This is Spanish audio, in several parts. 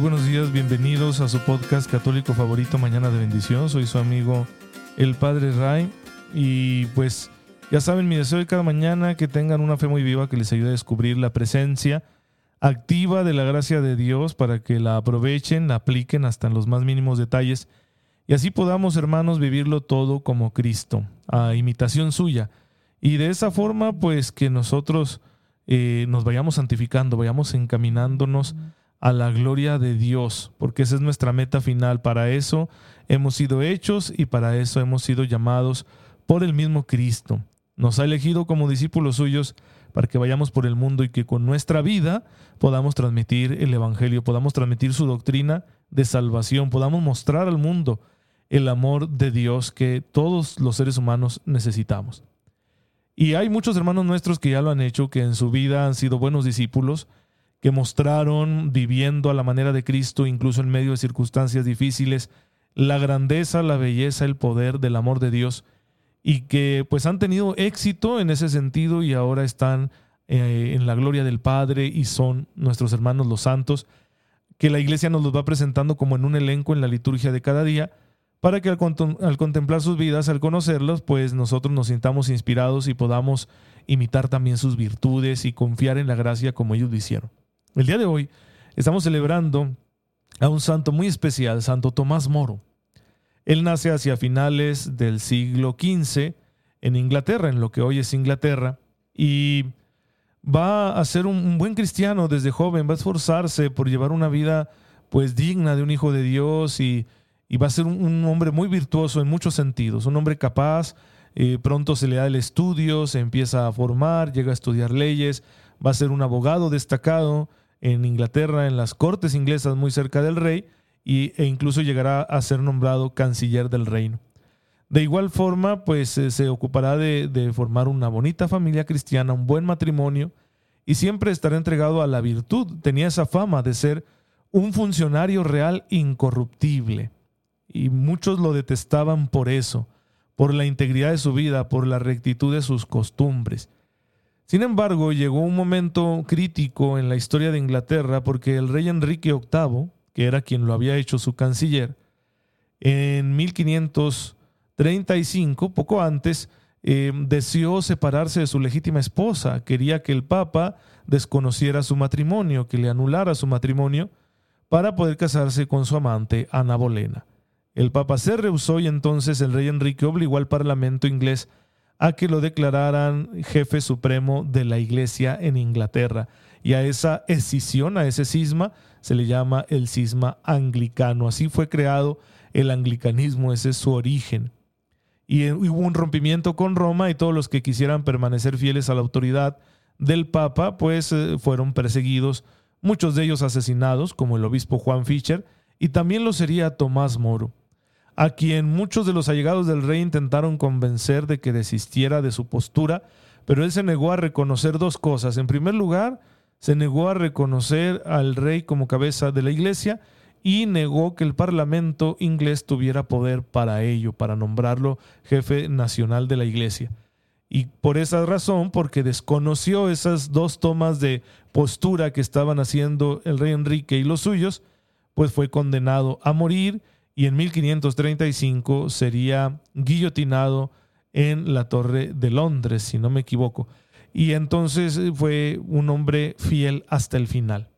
Buenos días, bienvenidos a su podcast católico favorito Mañana de Bendición. Soy su amigo el Padre Ray y pues ya saben mi deseo de cada mañana que tengan una fe muy viva que les ayude a descubrir la presencia activa de la gracia de Dios para que la aprovechen, la apliquen hasta en los más mínimos detalles y así podamos hermanos vivirlo todo como Cristo, a imitación suya. Y de esa forma pues que nosotros eh, nos vayamos santificando, vayamos encaminándonos a la gloria de Dios, porque esa es nuestra meta final. Para eso hemos sido hechos y para eso hemos sido llamados por el mismo Cristo. Nos ha elegido como discípulos suyos para que vayamos por el mundo y que con nuestra vida podamos transmitir el Evangelio, podamos transmitir su doctrina de salvación, podamos mostrar al mundo el amor de Dios que todos los seres humanos necesitamos. Y hay muchos hermanos nuestros que ya lo han hecho, que en su vida han sido buenos discípulos, que mostraron, viviendo a la manera de Cristo, incluso en medio de circunstancias difíciles, la grandeza, la belleza, el poder del amor de Dios, y que pues han tenido éxito en ese sentido y ahora están eh, en la gloria del Padre y son nuestros hermanos los santos, que la iglesia nos los va presentando como en un elenco en la liturgia de cada día, para que al, al contemplar sus vidas, al conocerlos, pues nosotros nos sintamos inspirados y podamos imitar también sus virtudes y confiar en la gracia como ellos lo hicieron. El día de hoy estamos celebrando a un santo muy especial, Santo Tomás Moro. Él nace hacia finales del siglo XV en Inglaterra, en lo que hoy es Inglaterra, y va a ser un, buen cristiano desde joven, va a esforzarse por llevar una vida pues digna de un hijo de Dios y, va a ser un, hombre muy virtuoso en muchos sentidos, un hombre capaz, eh, pronto se le da el estudio, se empieza a formar, llega a estudiar leyes, va a ser un abogado destacado, en Inglaterra, en las cortes inglesas muy cerca del rey, y, e incluso llegará a ser nombrado canciller del reino. De igual forma, pues eh, se ocupará de, de, formar una bonita familia cristiana, un buen matrimonio, y siempre estará entregado a la virtud. Tenía esa fama de ser un funcionario real incorruptible, y muchos lo detestaban por eso, por la integridad de su vida, por la rectitud de sus costumbres. Sin embargo, llegó un momento crítico en la historia de Inglaterra porque el rey Enrique VIII, que era quien lo había hecho su canciller, en 1535, poco antes, eh, deseó separarse de su legítima esposa. Quería que el Papa desconociera su matrimonio, que le anulara su matrimonio, para poder casarse con su amante, Ana Bolena. El Papa se rehusó y entonces el rey Enrique obligó al Parlamento inglés a que lo declararan jefe supremo de la iglesia en Inglaterra. Y a esa escisión, a ese cisma, se le llama el cisma anglicano. Así fue creado el anglicanismo, ese es su origen. Y hubo un rompimiento con Roma y todos los que quisieran permanecer fieles a la autoridad del Papa, pues eh, fueron perseguidos, muchos de ellos asesinados, como el obispo Juan Fischer, y también lo sería Tomás Moro a quien muchos de los allegados del rey intentaron convencer de que desistiera de su postura, pero él se negó a reconocer dos cosas. En primer lugar, se negó a reconocer al rey como cabeza de la iglesia y negó que el parlamento inglés tuviera poder para ello, para nombrarlo jefe nacional de la iglesia. Y por esa razón, porque desconoció esas dos tomas de postura que estaban haciendo el rey Enrique y los suyos, pues fue condenado a morir y en 1535 sería guillotinado en la Torre de Londres, si no me equivoco. Y entonces eh, fue un hombre fiel hasta el final.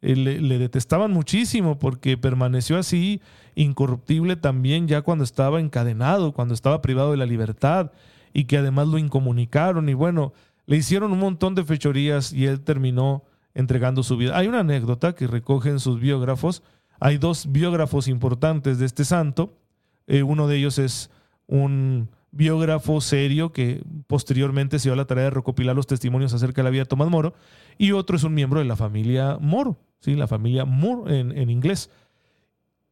Eh, le, detestaban muchísimo porque permaneció así, incorruptible también ya cuando estaba encadenado, cuando estaba privado de la libertad y que además lo incomunicaron y bueno, le hicieron un montón de fechorías y él terminó entregando su vida. Hay una anécdota que recogen sus biógrafos hay dos biógrafos importantes de este santo. Eh, uno de ellos es un biógrafo serio que posteriormente se dio a la tarea de recopilar los testimonios acerca de la vida de Tomás Moro, y otro es un miembro de la familia Moro, ¿sí? la familia Moore en, en inglés.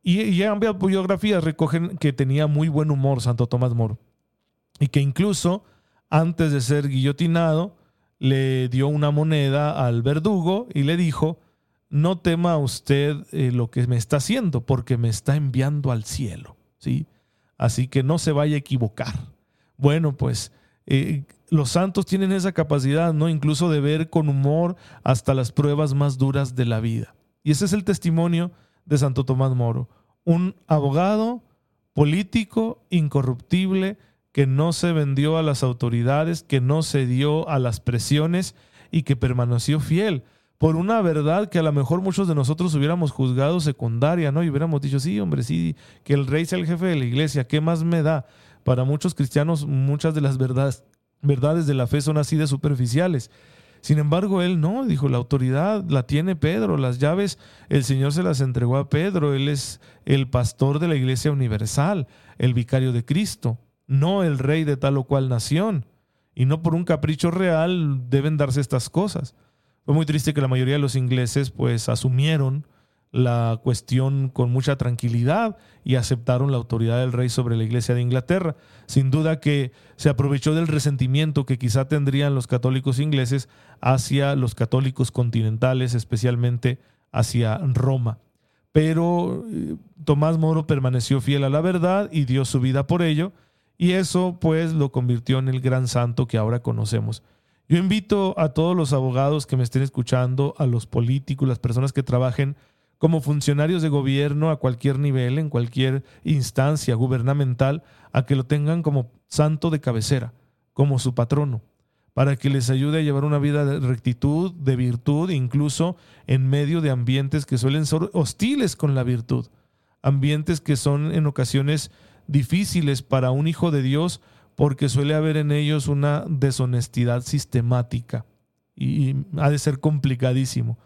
Y, y ambas biografías recogen que tenía muy buen humor Santo Tomás Moro. Y que incluso antes de ser guillotinado, le dio una moneda al verdugo y le dijo, no tema usted eh, lo que me está haciendo, porque me está enviando al cielo. ¿sí? Así que no se vaya a equivocar. Bueno, pues eh, los santos tienen esa capacidad, ¿no? Incluso de ver con humor hasta las pruebas más duras de la vida. Y ese es el testimonio de Santo Tomás Moro. Un abogado político incorruptible que no se vendió a las autoridades, que no se dio a las presiones y que permaneció fiel por una verdad que a lo mejor muchos de nosotros hubiéramos juzgado secundaria, ¿no? Y hubiéramos dicho, sí, hombre, sí, que el rey sea el jefe de la iglesia, ¿qué más me da? Para muchos cristianos muchas de las verdades, verdades de la fe son así de superficiales. Sin embargo, él no, dijo, la autoridad la tiene Pedro, las llaves el Señor se las entregó a Pedro, él es el pastor de la iglesia universal, el vicario de Cristo, no el rey de tal o cual nación. Y no por un capricho real deben darse estas cosas. Fue muy triste que la mayoría de los ingleses pues asumieron la cuestión con mucha tranquilidad y aceptaron la autoridad del rey sobre la iglesia de Inglaterra. Sin duda que se aprovechó del resentimiento que quizá tendrían los católicos ingleses hacia los católicos continentales, especialmente hacia Roma. Pero eh, Tomás Moro permaneció fiel a la verdad y dio su vida por ello, y eso pues lo convirtió en el gran santo que ahora conocemos. Yo invito a todos los abogados que me estén escuchando, a los políticos, las personas que trabajen como funcionarios de gobierno a cualquier nivel, en cualquier instancia gubernamental, a que lo tengan como santo de cabecera, como su patrono, para que les ayude a llevar una vida de rectitud, de virtud, incluso en medio de ambientes que suelen ser hostiles con la virtud, ambientes que son en ocasiones difíciles para un hijo de Dios porque suele haber en ellos una deshonestidad sistemática y ha de ser complicadísimo.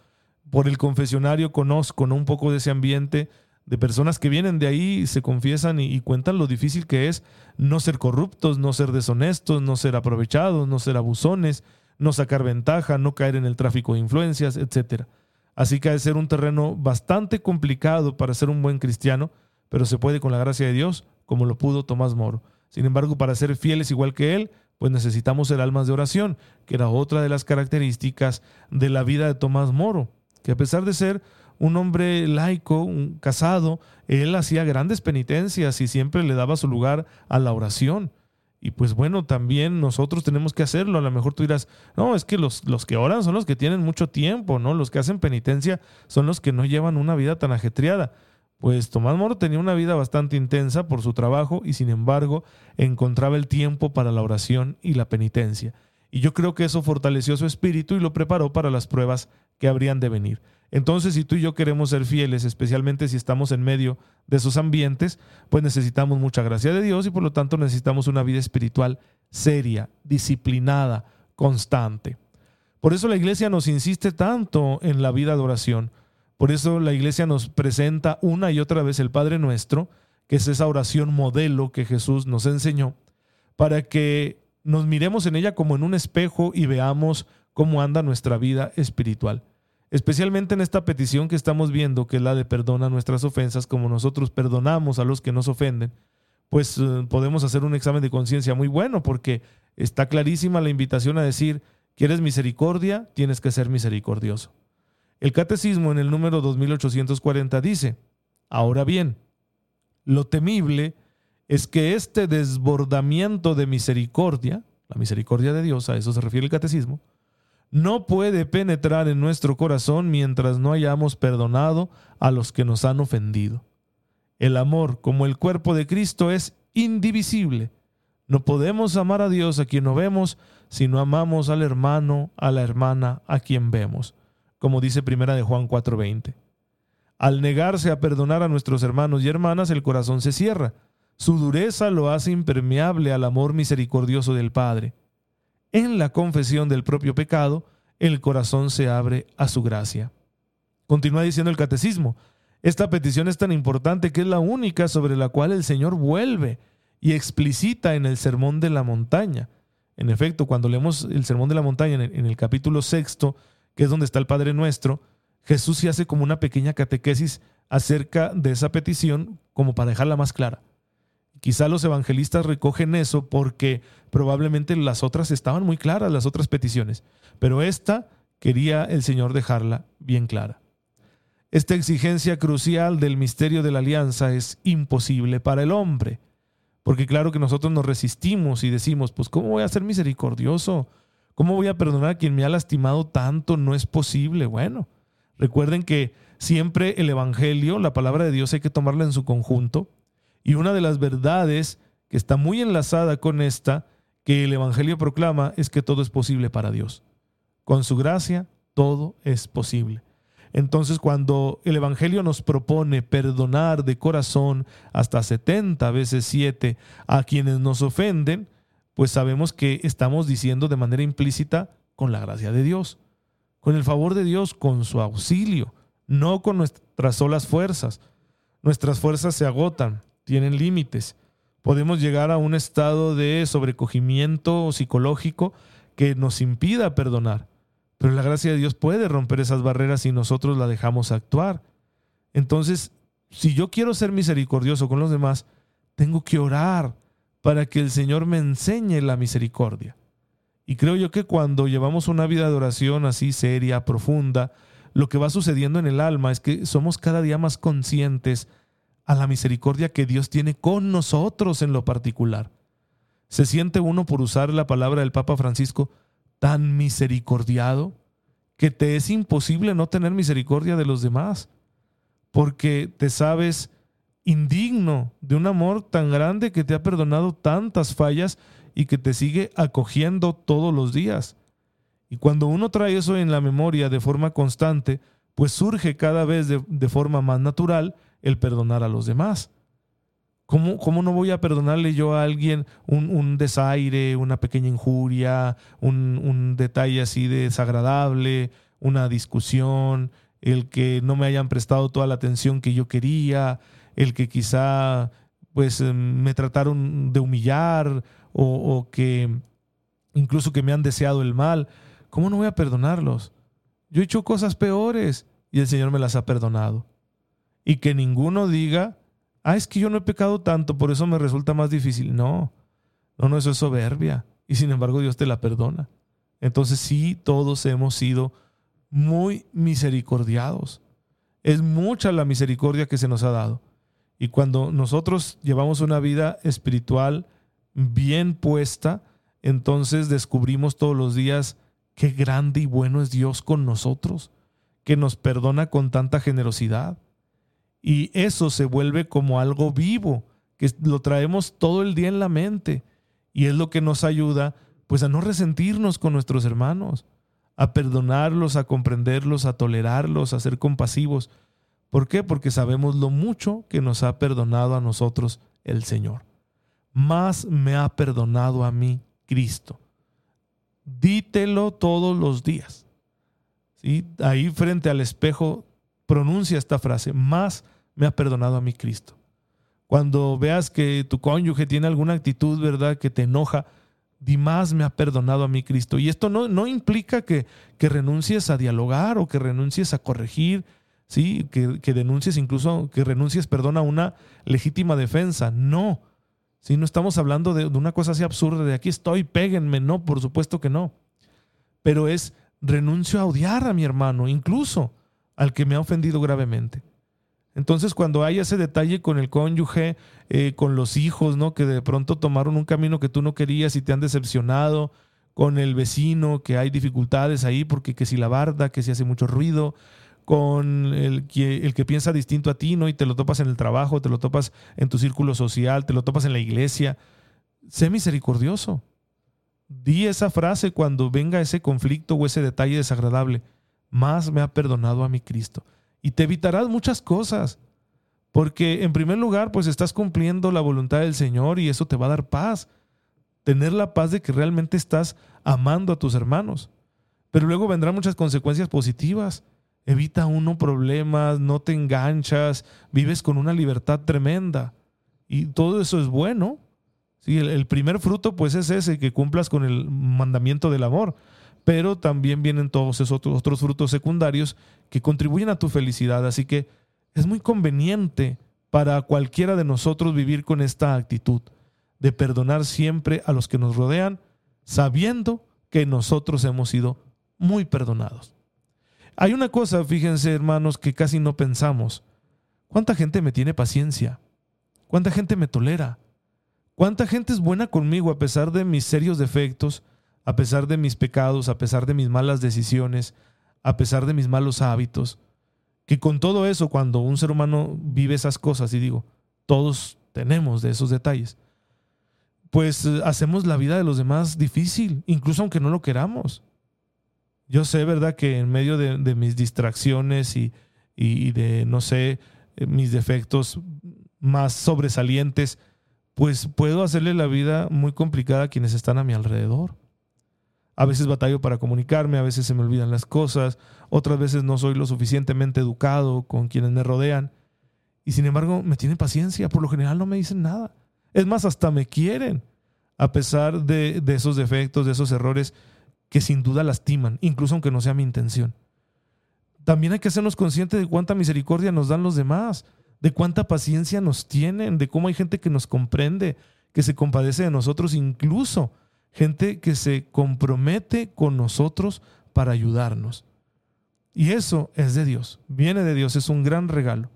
Por el confesionario conozco un poco de ese ambiente de personas que vienen de ahí se confiesan y, y, cuentan lo difícil que es no ser corruptos, no ser deshonestos, no ser aprovechados, no ser abusones, no sacar ventaja, no caer en el tráfico de influencias, etc. Así que ha de ser un terreno bastante complicado para ser un buen cristiano, pero se puede con la gracia de Dios, como lo pudo Tomás Moro. Sin embargo, para ser fieles igual que Él, pues necesitamos ser almas de oración, que era otra de las características de la vida de Tomás Moro, que a pesar de ser un hombre laico, un casado, él hacía grandes penitencias y siempre le daba su lugar a la oración. Y pues bueno, también nosotros tenemos que hacerlo. A lo mejor tú dirás, no, es que los, los que oran son los que tienen mucho tiempo, ¿no? Los que hacen penitencia son los que no llevan una vida tan ajetreada. Pues Tomás Moro tenía una vida bastante intensa por su trabajo y sin embargo encontraba el tiempo para la oración y la penitencia. Y yo creo que eso fortaleció su espíritu y lo preparó para las pruebas que habrían de venir. Entonces, si tú y yo queremos ser fieles, especialmente si estamos en medio de esos ambientes, pues necesitamos mucha gracia de Dios y por lo tanto necesitamos una vida espiritual seria, disciplinada, constante. Por eso la iglesia nos insiste tanto en la vida de oración por eso la iglesia nos presenta una y otra vez el Padre Nuestro, que es esa oración modelo que Jesús nos enseñó, para que nos miremos en ella como en un espejo y veamos cómo anda nuestra vida espiritual. Especialmente en esta petición que estamos viendo, que es la de perdona nuestras ofensas, como nosotros perdonamos a los que nos ofenden, pues eh, podemos hacer un examen de conciencia muy bueno, porque está clarísima la invitación a decir, ¿quieres misericordia? Tienes que ser misericordioso. El catecismo en el número 2840 dice, ahora bien, lo temible es que este desbordamiento de misericordia, la misericordia de Dios, a eso se refiere el catecismo, no puede penetrar en nuestro corazón mientras no hayamos perdonado a los que nos han ofendido. El amor, como el cuerpo de Cristo, es indivisible. No podemos amar a Dios a quien no vemos si no amamos al hermano, a la hermana, a quien vemos como dice primera de Juan 4:20. Al negarse a perdonar a nuestros hermanos y hermanas, el corazón se cierra. Su dureza lo hace impermeable al amor misericordioso del Padre. En la confesión del propio pecado, el corazón se abre a su gracia. Continúa diciendo el catecismo, esta petición es tan importante que es la única sobre la cual el Señor vuelve y explicita en el Sermón de la Montaña. En efecto, cuando leemos el Sermón de la Montaña en el, capítulo sexto, que es donde está el Padre Nuestro, Jesús se hace como una pequeña catequesis acerca de esa petición como para dejarla más clara. Quizá los evangelistas recogen eso porque probablemente las otras estaban muy claras, las otras peticiones, pero esta quería el Señor dejarla bien clara. Esta exigencia crucial del misterio de la alianza es imposible para el hombre, porque claro que nosotros nos resistimos y decimos, pues ¿cómo voy a ser misericordioso? ¿Cómo voy a perdonar a quien me ha lastimado tanto? No es posible. Bueno, recuerden que siempre el Evangelio, la palabra de Dios, hay que tomarla en su conjunto. Y una de las verdades que está muy enlazada con esta, que el Evangelio proclama, es que todo es posible para Dios. Con su gracia, todo es posible. Entonces, cuando el Evangelio nos propone perdonar de corazón hasta 70 veces 7 a quienes nos ofenden, pues sabemos que estamos diciendo de manera implícita con la gracia de Dios, con el favor de Dios, con su auxilio, no con nuestras solas fuerzas. Nuestras fuerzas se agotan, tienen límites. Podemos llegar a un estado de sobrecogimiento psicológico que nos impida perdonar, pero la gracia de Dios puede romper esas barreras si nosotros la dejamos actuar. Entonces, si yo quiero ser misericordioso con los demás, tengo que orar, para que el Señor me enseñe la misericordia. Y creo yo que cuando llevamos una vida de oración así seria, profunda, lo que va sucediendo en el alma es que somos cada día más conscientes a la misericordia que Dios tiene con nosotros en lo particular. Se siente uno, por usar la palabra del Papa Francisco, tan misericordiado que te es imposible no tener misericordia de los demás, porque te sabes indigno de un amor tan grande que te ha perdonado tantas fallas y que te sigue acogiendo todos los días. Y cuando uno trae eso en la memoria de forma constante, pues surge cada vez de, forma más natural el perdonar a los demás. ¿Cómo, ¿Cómo, no voy a perdonarle yo a alguien un, desaire, una pequeña injuria, un, un detalle así desagradable, una discusión, el que no me hayan prestado toda la atención que yo quería, el que quizá pues em, me trataron de humillar o, que incluso que me han deseado el mal, ¿cómo no voy a perdonarlos? Yo he hecho cosas peores y el Señor me las ha perdonado. Y que ninguno diga, ah, es que yo no he pecado tanto, por eso me resulta más difícil. No, no, no, eso es soberbia. Y sin embargo Dios te la perdona. Entonces sí, todos hemos sido muy misericordiados. Es mucha la misericordia que se nos ha dado. Y cuando nosotros llevamos una vida espiritual bien puesta, entonces descubrimos todos los días qué grande y bueno es Dios con nosotros, que nos perdona con tanta generosidad. Y eso se vuelve como algo vivo, que lo traemos todo el día en la mente. Y es lo que nos ayuda pues a no resentirnos con nuestros hermanos, a perdonarlos, a comprenderlos, a tolerarlos, a ser compasivos, ¿Por qué? Porque sabemos lo mucho que nos ha perdonado a nosotros el Señor. Más me ha perdonado a mí Cristo. Dítelo todos los días. ¿Sí? Ahí frente al espejo pronuncia esta frase, más me ha perdonado a mí Cristo. Cuando veas que tu cónyuge tiene alguna actitud, ¿verdad?, que te enoja, di más me ha perdonado a mí Cristo. Y esto no, no implica que, que renuncies a dialogar o que renuncies a corregir, ¿sí? Que, denuncies incluso, que renuncies, perdón, a una legítima defensa. No. Si no estamos hablando de, de, una cosa así absurda, de aquí estoy, péguenme. No, por supuesto que no. Pero es renuncio a odiar a mi hermano, incluso al que me ha ofendido gravemente. Entonces, cuando hay ese detalle con el cónyuge, eh, con los hijos, ¿no? Que de pronto tomaron un camino que tú no querías y te han decepcionado, con el vecino, que hay dificultades ahí porque que si la barda, que si hace mucho ruido, con el que, el que piensa distinto a ti, ¿no? Y te lo topas en el trabajo, te lo topas en tu círculo social, te lo topas en la iglesia. Sé misericordioso. Di esa frase cuando venga ese conflicto o ese detalle desagradable. Más me ha perdonado a mi Cristo. Y te evitarás muchas cosas. Porque en primer lugar, pues estás cumpliendo la voluntad del Señor y eso te va a dar paz. Tener la paz de que realmente estás amando a tus hermanos. Pero luego vendrán muchas consecuencias positivas evita uno problemas, no te enganchas, vives con una libertad tremenda. Y todo eso es bueno. Sí, el, primer fruto pues es ese, que cumplas con el mandamiento del amor. Pero también vienen todos esos otros, otros frutos secundarios que contribuyen a tu felicidad. Así que Es muy conveniente para cualquiera de nosotros vivir con esta actitud de perdonar siempre a los que nos rodean, sabiendo que nosotros hemos sido muy perdonados. Hay una cosa, fíjense hermanos, que casi no pensamos. ¿Cuánta gente me tiene paciencia? ¿Cuánta gente me tolera? ¿Cuánta gente es buena conmigo a pesar de mis serios defectos, a pesar de mis pecados, a pesar de mis malas decisiones, a pesar de mis malos hábitos? Que con todo eso, cuando un ser humano vive esas cosas, y digo, todos tenemos de esos detalles, pues eh, hacemos la vida de los demás difícil, incluso aunque no lo queramos. Yo sé, ¿verdad?, que en medio de, mis distracciones y, y, de, no sé, eh, mis defectos más sobresalientes, pues puedo hacerle la vida muy complicada a quienes están a mi alrededor. A veces batallo para comunicarme, a veces se me olvidan las cosas, otras veces no soy lo suficientemente educado con quienes me rodean. Y sin embargo, me tienen paciencia, por lo general no me dicen nada. Es más, hasta me quieren, a pesar de, de esos defectos, de esos errores que sin duda lastiman, incluso aunque no sea mi intención. También hay que hacernos conscientes de cuánta misericordia nos dan los demás, de cuánta paciencia nos tienen, de cómo hay gente que nos comprende, que se compadece de nosotros, incluso gente que se compromete con nosotros para ayudarnos. Y eso es de Dios, viene de Dios, es un gran regalo.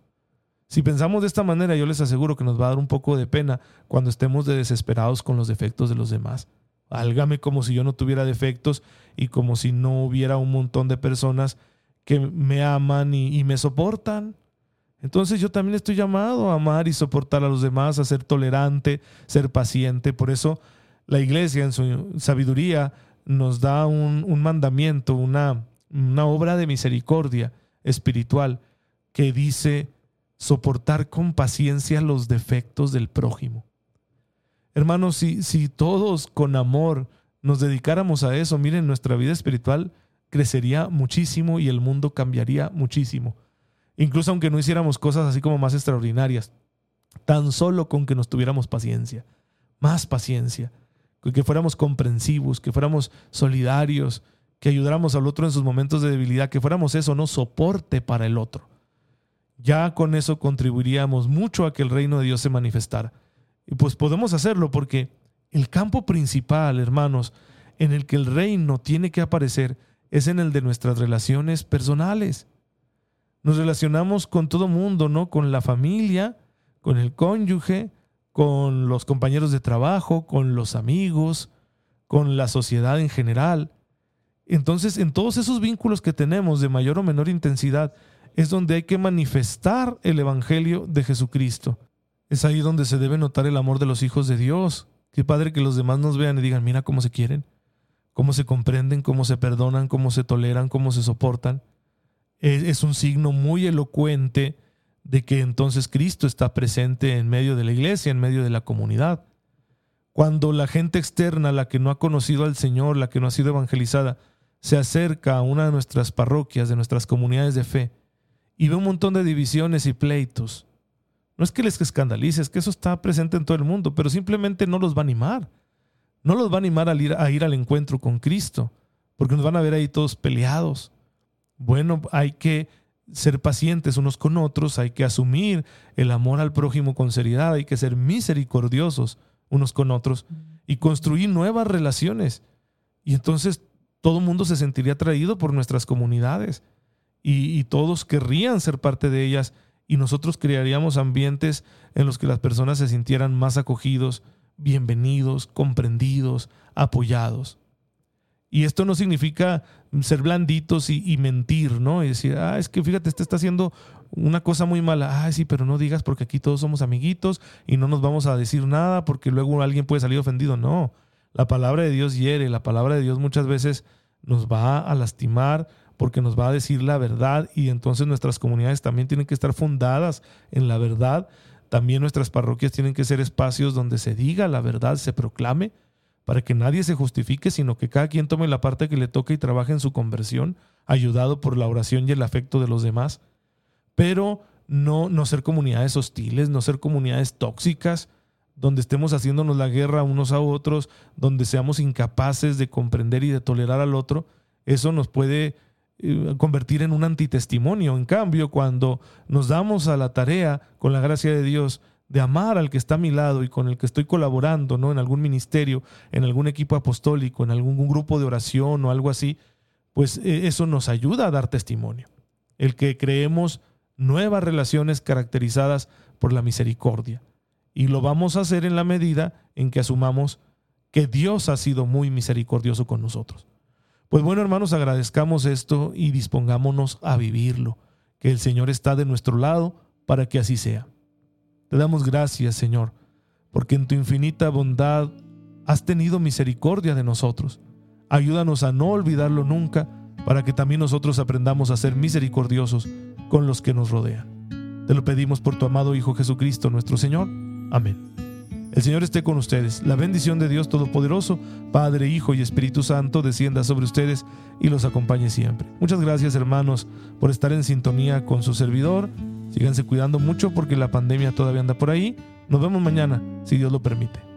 Si pensamos de esta manera, yo les aseguro que nos va a dar un poco de pena cuando estemos de desesperados con los defectos de los demás. Álgame como si yo no tuviera defectos y como si no hubiera un montón de personas que me aman y, me soportan. Entonces yo también estoy llamado a amar y soportar a los demás, a ser tolerante, ser paciente. Por eso la iglesia en su sabiduría nos da un, mandamiento, una obra de misericordia espiritual que dice soportar con paciencia los defectos del prójimo. Hermanos, si, si todos con amor nos dedicáramos a eso, miren, nuestra vida espiritual crecería muchísimo y el mundo cambiaría muchísimo. Incluso aunque no hiciéramos cosas así como más extraordinarias, tan solo con que nos tuviéramos paciencia, más paciencia, que fuéramos comprensivos, que fuéramos solidarios, que ayudáramos al otro en sus momentos de debilidad, que fuéramos eso, no soporte para el otro. Ya con eso contribuiríamos mucho a que el reino de Dios se manifestara. Y pues podemos hacerlo porque el campo principal, hermanos, en el que el reino tiene que aparecer es en el de nuestras relaciones personales. Nos relacionamos con todo mundo, ¿no? Con la familia, con el cónyuge, con los compañeros de trabajo, con los amigos, con la sociedad en general. Entonces, en todos esos vínculos que tenemos de mayor o menor intensidad, es donde hay que manifestar el Evangelio de Jesucristo. Es ahí donde se debe notar el amor de los hijos de Dios. Qué padre que los demás nos vean y digan, mira cómo se quieren, cómo se comprenden, cómo se perdonan, cómo se toleran, cómo se soportan. Es, un signo muy elocuente de que entonces Cristo está presente en medio de la iglesia, en medio de la comunidad. Cuando la gente externa, la que no ha conocido al Señor, la que no ha sido evangelizada, se acerca a una de nuestras parroquias, de nuestras comunidades de fe, y ve un montón de divisiones y pleitos, no es que les escandalice, es que eso está presente en todo el mundo, pero simplemente no los va a animar. No los va a animar a ir, a ir al encuentro con Cristo, porque nos van a ver ahí todos peleados. Bueno, hay que ser pacientes unos con otros, hay que asumir el amor al prójimo con seriedad, hay que ser misericordiosos unos con otros y construir nuevas relaciones. Y entonces todo el mundo se sentiría atraído por nuestras comunidades y, y todos querrían ser parte de ellas y nosotros crearíamos ambientes en los que las personas se sintieran más acogidos, bienvenidos, comprendidos, apoyados. Y esto no significa ser blanditos y, mentir, ¿no? Y decir, ah, es que fíjate, este está haciendo una cosa muy mala. Ah, sí, pero no digas porque aquí todos somos amiguitos y no nos vamos a decir nada porque luego alguien puede salir ofendido. No, la palabra de Dios hiere, la palabra de Dios muchas veces nos va a lastimar, porque nos va a decir la verdad y entonces nuestras comunidades también tienen que estar fundadas en la verdad. También nuestras parroquias tienen que ser espacios donde se diga la verdad, se proclame, para que nadie se justifique, sino que cada quien tome la parte que le toque y trabaje en su conversión, ayudado por la oración y el afecto de los demás. Pero no, no ser comunidades hostiles, no ser comunidades tóxicas, donde estemos haciéndonos la guerra unos a otros, donde seamos incapaces de comprender y de tolerar al otro. Eso nos puede convertir en un antitestimonio. En cambio, cuando nos damos a la tarea, con la gracia de Dios, de amar al que está a mi lado y con el que estoy colaborando, ¿no? En algún ministerio, en algún equipo apostólico, en algún grupo de oración o algo así, pues eh, eso nos ayuda a dar testimonio. El que creemos nuevas relaciones caracterizadas por la misericordia. Y lo vamos a hacer en la medida en que asumamos que Dios ha sido muy misericordioso con nosotros. Pues bueno, hermanos, agradezcamos esto y dispongámonos a vivirlo, que el Señor está de nuestro lado para que así sea. Te damos gracias, Señor, porque en tu infinita bondad has tenido misericordia de nosotros. Ayúdanos a no olvidarlo nunca, para que también nosotros aprendamos a ser misericordiosos con los que nos rodean. Te lo pedimos por tu amado Hijo Jesucristo, nuestro Señor. Amén. El Señor esté con ustedes. La bendición de Dios Todopoderoso, Padre, Hijo y Espíritu Santo, descienda sobre ustedes y los acompañe siempre. Muchas gracias, hermanos, por estar en sintonía con su servidor. Síganse cuidando mucho porque la pandemia todavía anda por ahí. Nos vemos mañana, si Dios lo permite.